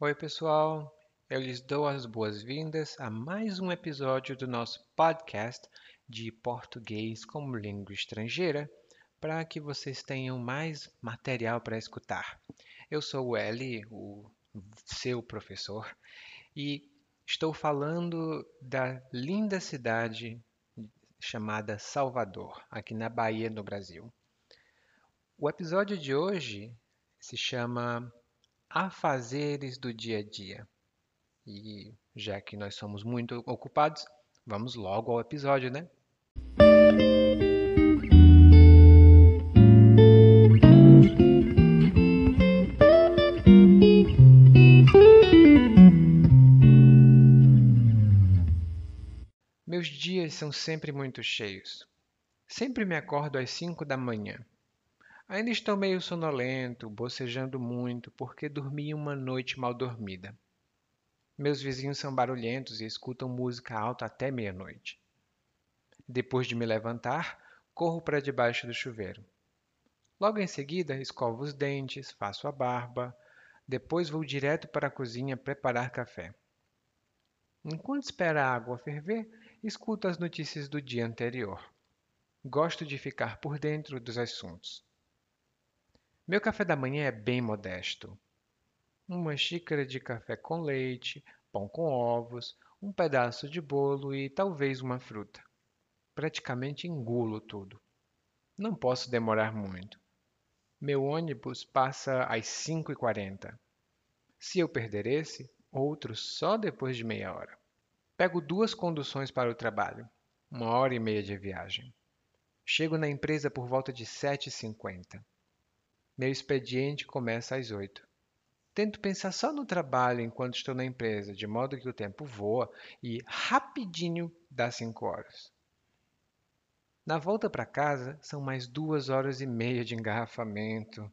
Oi, pessoal. Eu lhes dou as boas-vindas a mais um episódio do nosso podcast de português como língua estrangeira, para que vocês tenham mais material para escutar. Eu sou o Eli, o seu professor, e estou falando da linda cidade chamada Salvador, aqui na Bahia, no Brasil. O episódio de hoje se chama Afazeres do Dia a Dia. E já que nós somos muito ocupados, vamos logo ao episódio, né? Meus dias são sempre muito cheios. Sempre me acordo às cinco da manhã. Ainda estou meio sonolento, bocejando muito, porque dormi uma noite mal dormida. Meus vizinhos são barulhentos e escutam música alta até meia-noite. Depois de me levantar, corro para debaixo do chuveiro. Logo em seguida, escovo os dentes, faço a barba, depois vou direto para a cozinha preparar café. Enquanto espera a água ferver, escuto as notícias do dia anterior. Gosto de ficar por dentro dos assuntos. Meu café da manhã é bem modesto. Uma xícara de café com leite, pão com ovos, um pedaço de bolo e talvez uma fruta. Praticamente engulo tudo. Não posso demorar muito. Meu ônibus passa às 5h40. Se eu perder esse, outro só depois de meia hora. Pego duas conduções para o trabalho, uma hora e meia de viagem. Chego na empresa por volta de 7h50. Meu expediente começa às 8 Tento pensar só no trabalho enquanto estou na empresa, de modo que o tempo voa e rapidinho dá 5 horas. Na volta para casa, são mais duas horas e meia de engarrafamento.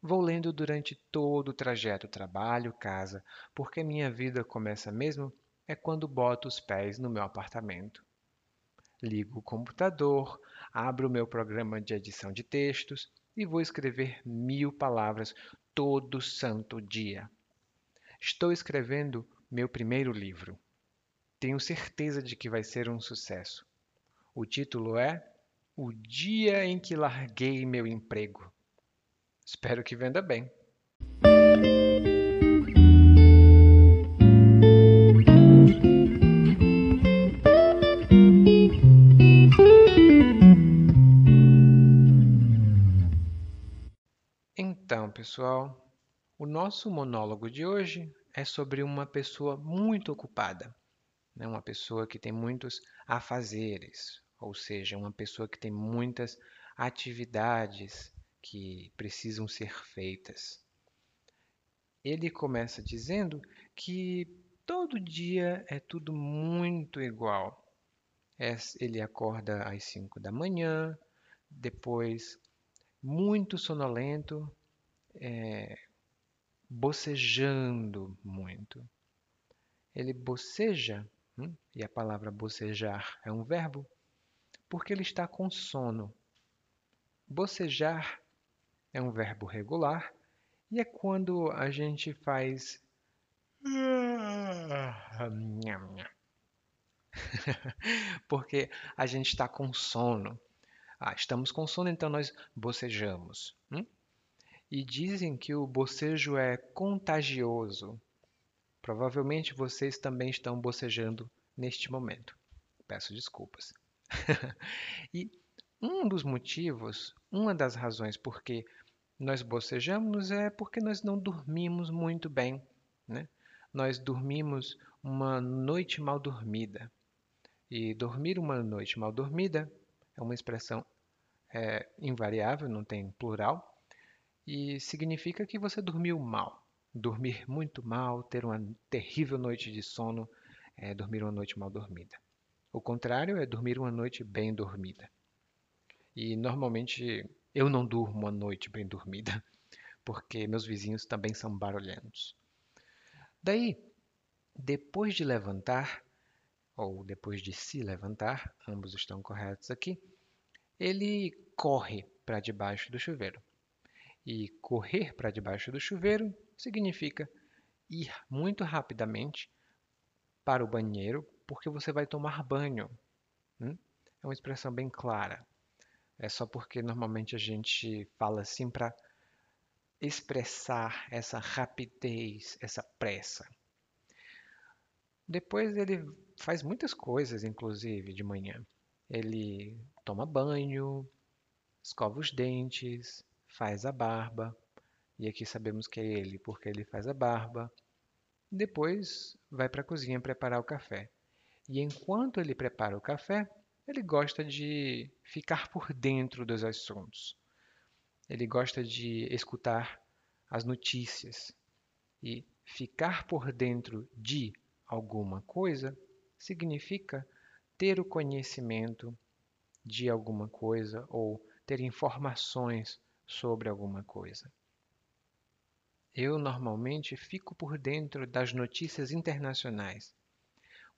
Vou lendo durante todo o trajeto trabalho-casa, porque minha vida começa mesmo é quando boto os pés no meu apartamento. Ligo o computador, abro o meu programa de edição de textos e vou escrever mil palavras todo santo dia. Estou escrevendo meu primeiro livro. Tenho certeza de que vai ser um sucesso. O título é O Dia em que Larguei Meu Emprego. Espero que venda bem. Pessoal, o nosso monólogo de hoje é sobre uma pessoa muito ocupada né? uma pessoa que tem muitos afazeres, ou seja, uma pessoa que tem muitas atividades que precisam ser feitas. Ele começa dizendo que todo dia é tudo muito igual. É, ele acorda às 5 da manhã, depois muito sonolento, é, bocejando muito. Ele boceja Hum? E a palavra bocejar é um verbo porque ele está com sono. Bocejar é um verbo regular e é quando a gente faz porque a gente está com sono. Ah, estamos com sono, então nós bocejamos. E dizem que o bocejo é contagioso. Provavelmente vocês também estão bocejando neste momento. Peço desculpas. e um dos motivos, uma das razões por que nós bocejamos é porque nós não dormimos muito bem. Né? Nós dormimos uma noite mal dormida. E dormir uma noite mal dormida é uma expressão é, invariável, não tem plural, e significa que você dormiu mal dormir muito mal, ter uma terrível noite de sono, é dormir uma noite mal dormida. O contrário é dormir uma noite bem dormida. E normalmente eu não durmo uma noite bem dormida, porque meus vizinhos também são barulhentos. Daí, depois de levantar, ou depois de se levantar, ambos estão corretos aqui, ele corre para debaixo do chuveiro. E correr para debaixo do chuveiro significa ir muito rapidamente para o banheiro porque você vai tomar banho. Hum? É uma expressão bem clara. É só porque normalmente a gente fala assim para expressar essa rapidez, essa pressa. Depois ele faz muitas coisas, inclusive de manhã. Ele toma banho, escova os dentes, faz a barba. E aqui sabemos que é ele porque ele faz a barba. Depois vai para a cozinha preparar o café. E enquanto ele prepara o café, ele gosta de ficar por dentro dos assuntos. Ele gosta de escutar as notícias. E ficar por dentro de alguma coisa significa ter o conhecimento de alguma coisa ou ter informações sobre alguma coisa. Eu normalmente fico por dentro das notícias internacionais.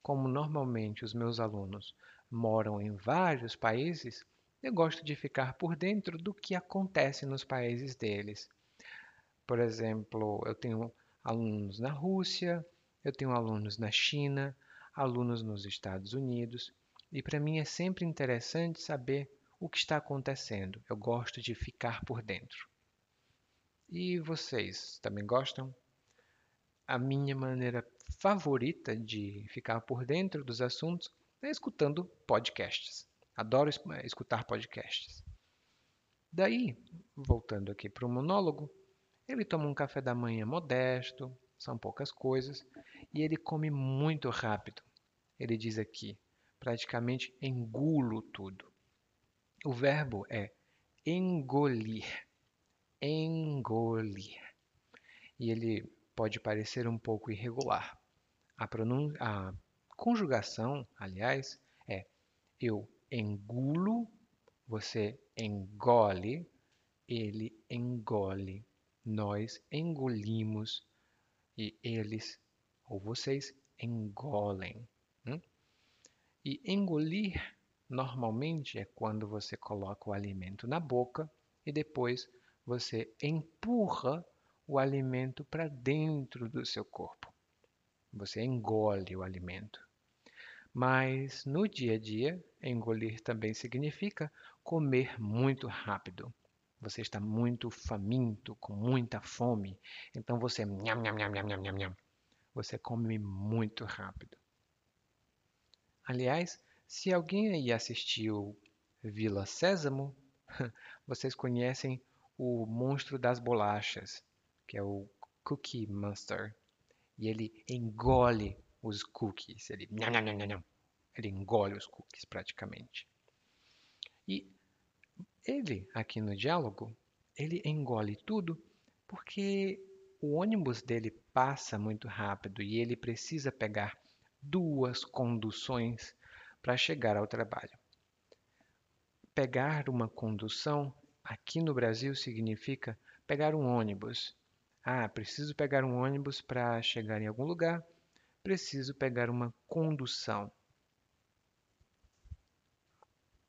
Como normalmente os meus alunos moram em vários países, eu gosto de ficar por dentro do que acontece nos países deles. Por exemplo, eu tenho alunos na Rússia, eu tenho alunos na China, alunos nos Estados Unidos, e para mim é sempre interessante saber o que está acontecendo. Eu gosto de ficar por dentro. E vocês também gostam? A minha maneira favorita de ficar por dentro dos assuntos é escutando podcasts. Adoro escutar podcasts. Daí, voltando aqui para o monólogo, ele toma um café da manhã modesto, são poucas coisas, e ele come muito rápido. Ele diz aqui, praticamente engulo tudo. O verbo é engolir engolir. E ele pode parecer um pouco irregular. A, a conjugação, aliás, é eu engulo, você engole, ele engole, nós engolimos e eles ou vocês engolem. Hum? E engolir normalmente é quando você coloca o alimento na boca e depois você empurra o alimento para dentro do seu corpo. Você engole o alimento. Mas no dia a dia, engolir também significa comer muito rápido. Você está muito faminto, com muita fome, então você nham, nham, nham, nham, nham, nham. Você come muito rápido. Aliás, se alguém aí assistiu Vila Sésamo, vocês conhecem o monstro das bolachas, que é o Cookie Monster. E ele engole os cookies. Ele, ele engole os cookies praticamente. E ele, aqui no diálogo, ele engole tudo porque o ônibus dele passa muito rápido e ele precisa pegar duas conduções para chegar ao trabalho. Pegar uma condução Aqui no Brasil significa pegar um ônibus. Ah, preciso pegar um ônibus para chegar em algum lugar. Preciso pegar uma condução.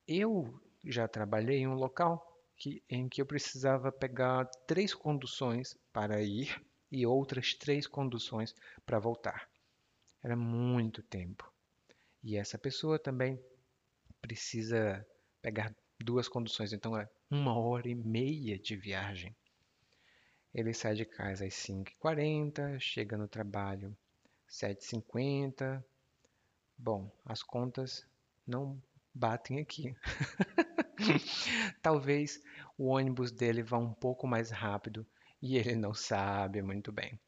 Eu já trabalhei em um local que, em que eu precisava pegar três conduções para ir e outras três conduções para voltar. Era muito tempo. E essa pessoa também precisa pegar duas conduções, então é uma hora e meia de viagem. Ele sai de casa às 5h40, chega no trabalho 7h50. Bom, as contas não batem aqui. Talvez o ônibus dele vá um pouco mais rápido e ele não sabe muito bem.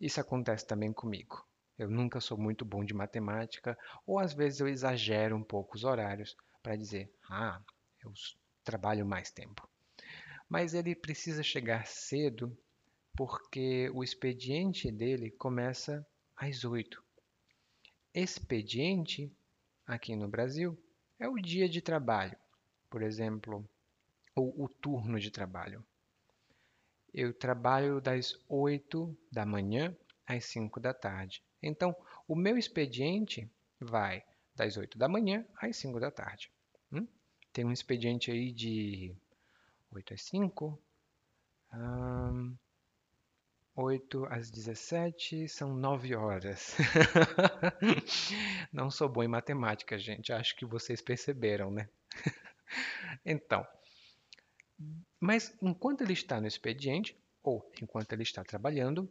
Isso acontece também comigo. Eu nunca sou muito bom de matemática, ou às vezes eu exagero um pouco os horários para dizer: ah, eu trabalho mais tempo. Mas ele precisa chegar cedo porque o expediente dele começa às 8. Expediente, aqui no Brasil, é o dia de trabalho, por exemplo, ou o turno de trabalho. Eu trabalho das 8 da manhã às 5 da tarde. Então, o meu expediente vai das 8 da manhã às 5 da tarde. Hum? tem um expediente aí de 8 às 5, um, 8 às 17 são 9 horas. Não sou bom em matemática, gente. Acho que vocês perceberam, né? Então, mas enquanto ele está no expediente, ou enquanto ele está trabalhando,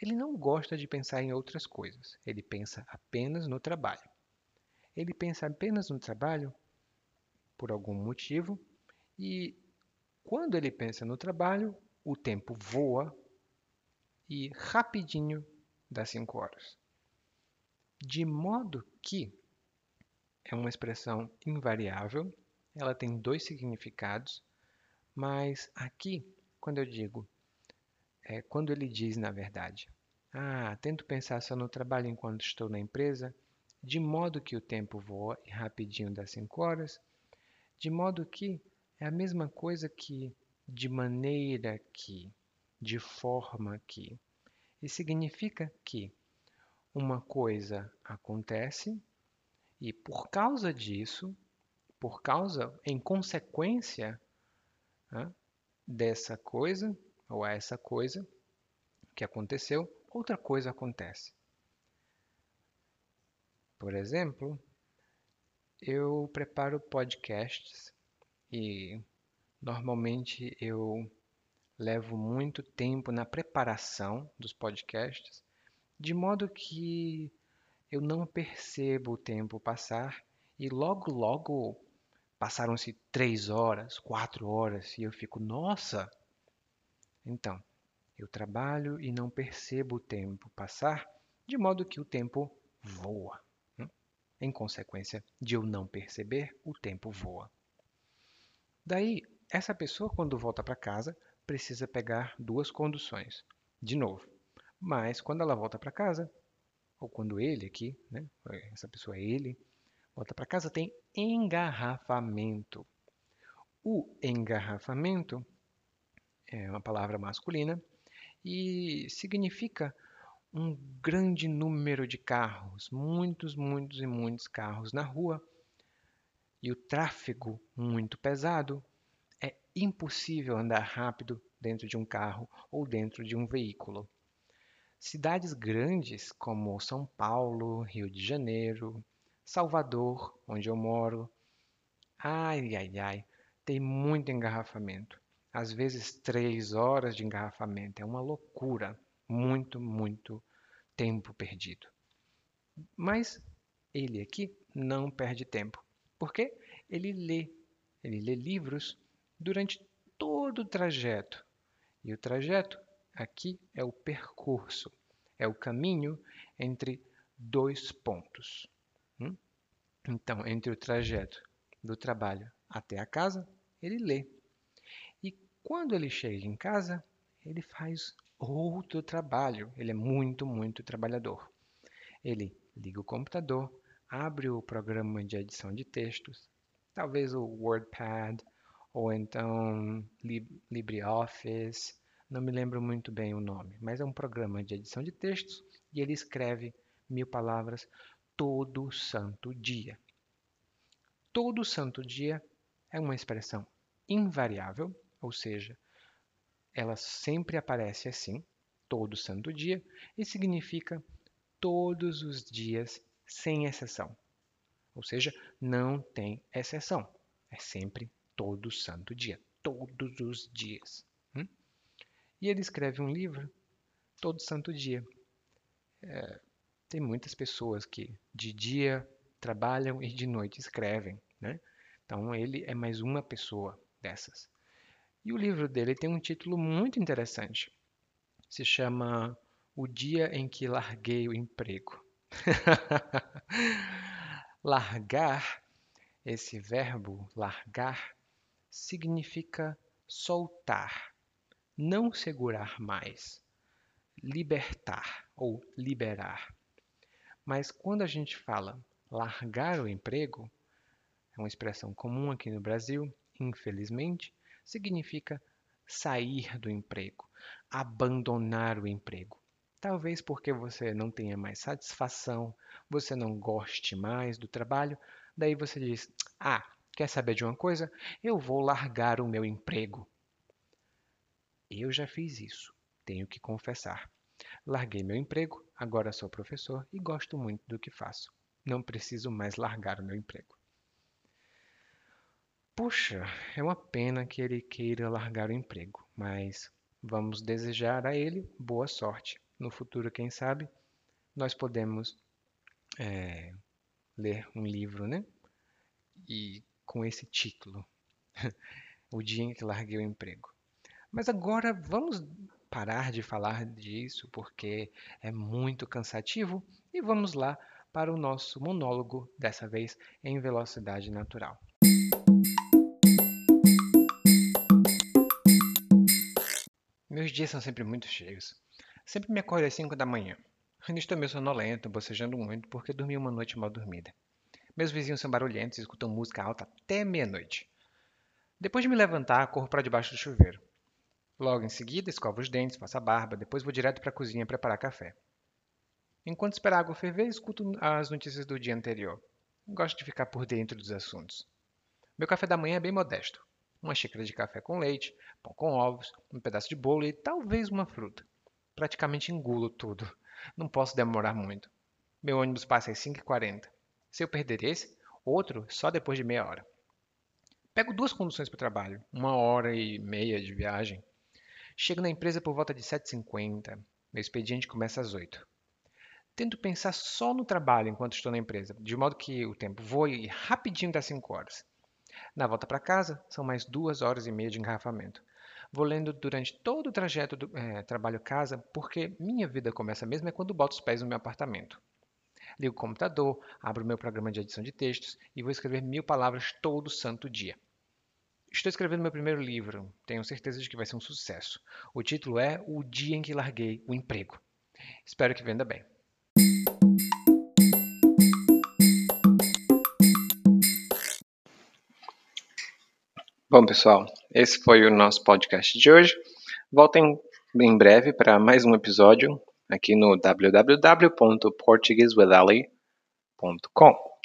ele não gosta de pensar em outras coisas. Ele pensa apenas no trabalho. Ele pensa apenas no trabalho por algum motivo e quando ele pensa no trabalho, o tempo voa e rapidinho dá 5 horas. De modo que é uma expressão invariável, ela tem dois significados, mas aqui, quando eu digo, é, quando ele diz na verdade, ah, tento pensar só no trabalho enquanto estou na empresa, de modo que o tempo voa e rapidinho dá 5 horas, de modo que é a mesma coisa que de maneira que, de forma que. E significa que uma coisa acontece e por causa disso, por causa, em consequência né, dessa coisa, ou essa coisa que aconteceu, outra coisa acontece. Por exemplo, eu preparo podcasts e normalmente eu levo muito tempo na preparação dos podcasts, de modo que eu não percebo o tempo passar e logo, logo passaram-se três horas, quatro horas e eu fico, nossa! Então, eu trabalho e não percebo o tempo passar, de modo que o tempo voa. Em consequência de eu não perceber, o tempo voa. Daí, essa pessoa, quando volta para casa, precisa pegar duas conduções. De novo. Mas, quando ela volta para casa, ou quando ele aqui, né, essa pessoa é ele, volta para casa, tem engarrafamento. O engarrafamento é uma palavra masculina e significa um grande número de carros, muitos, muitos e muitos carros na rua, e o tráfego muito pesado, é impossível andar rápido dentro de um carro ou dentro de um veículo. Cidades grandes como São Paulo, Rio de Janeiro, Salvador, onde eu moro, ai, ai, ai, tem muito engarrafamento. Às vezes três horas de engarrafamento, é uma loucura muito, muito tempo perdido. Mas ele aqui não perde tempo, porque ele lê, ele lê livros durante todo o trajeto. E o trajeto aqui é o percurso, é o caminho entre dois pontos. Hum? Então, entre o trajeto do trabalho até a casa, ele lê. Quando ele chega em casa, ele faz outro trabalho. Ele é muito, muito trabalhador. Ele liga o computador, abre o programa de edição de textos, talvez o WordPad ou então LibreOffice, não me lembro muito bem o nome, mas é um programa de edição de textos e ele escreve mil palavras todo santo dia. Todo santo dia é uma expressão invariável, ou seja, ela sempre aparece assim, todo santo dia, e significa todos os dias, sem exceção. Ou seja, não tem exceção. É sempre todo santo dia, todos os dias. Hum? E ele escreve um livro todo santo dia. É, tem muitas pessoas que de dia trabalham e de noite escrevem, né? Então ele é mais uma pessoa dessas. E o livro dele tem um título muito interessante. Se chama O Dia em que Larguei o Emprego. largar, esse verbo largar, significa soltar, não segurar mais, libertar ou liberar. Mas quando a gente fala largar o emprego, é uma expressão comum aqui no Brasil, infelizmente, significa sair do emprego, abandonar o emprego. Talvez porque você não tenha mais satisfação, você não goste mais do trabalho, daí você diz: Ah, quer saber de uma coisa? Eu vou largar o meu emprego. Eu já fiz isso. tenho que confessar. Larguei meu emprego, agora sou professor e gosto muito do que faço. Não preciso mais largar o meu emprego. Puxa, é uma pena que ele queira largar o emprego, mas vamos desejar a ele boa sorte. No futuro, quem sabe, nós podemos é, ler um livro, né? E com esse título, O Dia em que Larguei o Emprego. Mas agora vamos parar de falar disso porque é muito cansativo e vamos lá para o nosso monólogo, dessa vez em velocidade natural. Meus dias são sempre muito cheios. Sempre me acordo às 5 da manhã. Ainda estou meio sonolento, bocejando muito porque dormi uma noite mal dormida. Meus vizinhos são barulhentos e escutam música alta até meia-noite. Depois de me levantar, corro para debaixo do chuveiro. Logo em seguida, escovo os dentes, faço a barba, depois vou direto para a cozinha preparar café. Enquanto espero a água ferver, escuto as notícias do dia anterior. Gosto de ficar por dentro dos assuntos. Meu café da manhã é bem modesto. Uma xícara de café com leite, pão com ovos, um pedaço de bolo e talvez uma fruta. Praticamente engulo tudo. Não posso demorar muito. Meu ônibus passa às 5h40. Se eu perder esse, outro só depois de meia hora. Pego duas conduções para o trabalho, uma hora e meia de viagem. Chego na empresa por volta de 7h50. Meu expediente começa às 8 Tento pensar só no trabalho enquanto estou na empresa, de modo que o tempo voe rapidinho das 5 horas. Na volta para casa, são mais duas horas e meia de engarrafamento. Vou lendo durante todo o trajeto do é, trabalho-casa, porque minha vida começa mesmo é quando boto os pés no meu apartamento. Ligo o computador, abro meu programa de edição de textos e vou escrever mil palavras todo santo dia. Estou escrevendo meu primeiro livro, tenho certeza de que vai ser um sucesso. O título é O Dia em que Larguei o Emprego. Espero que venda bem. Bom, pessoal, esse foi o nosso podcast de hoje. Voltem em breve para mais um episódio aqui no www.portuguesewithali.com.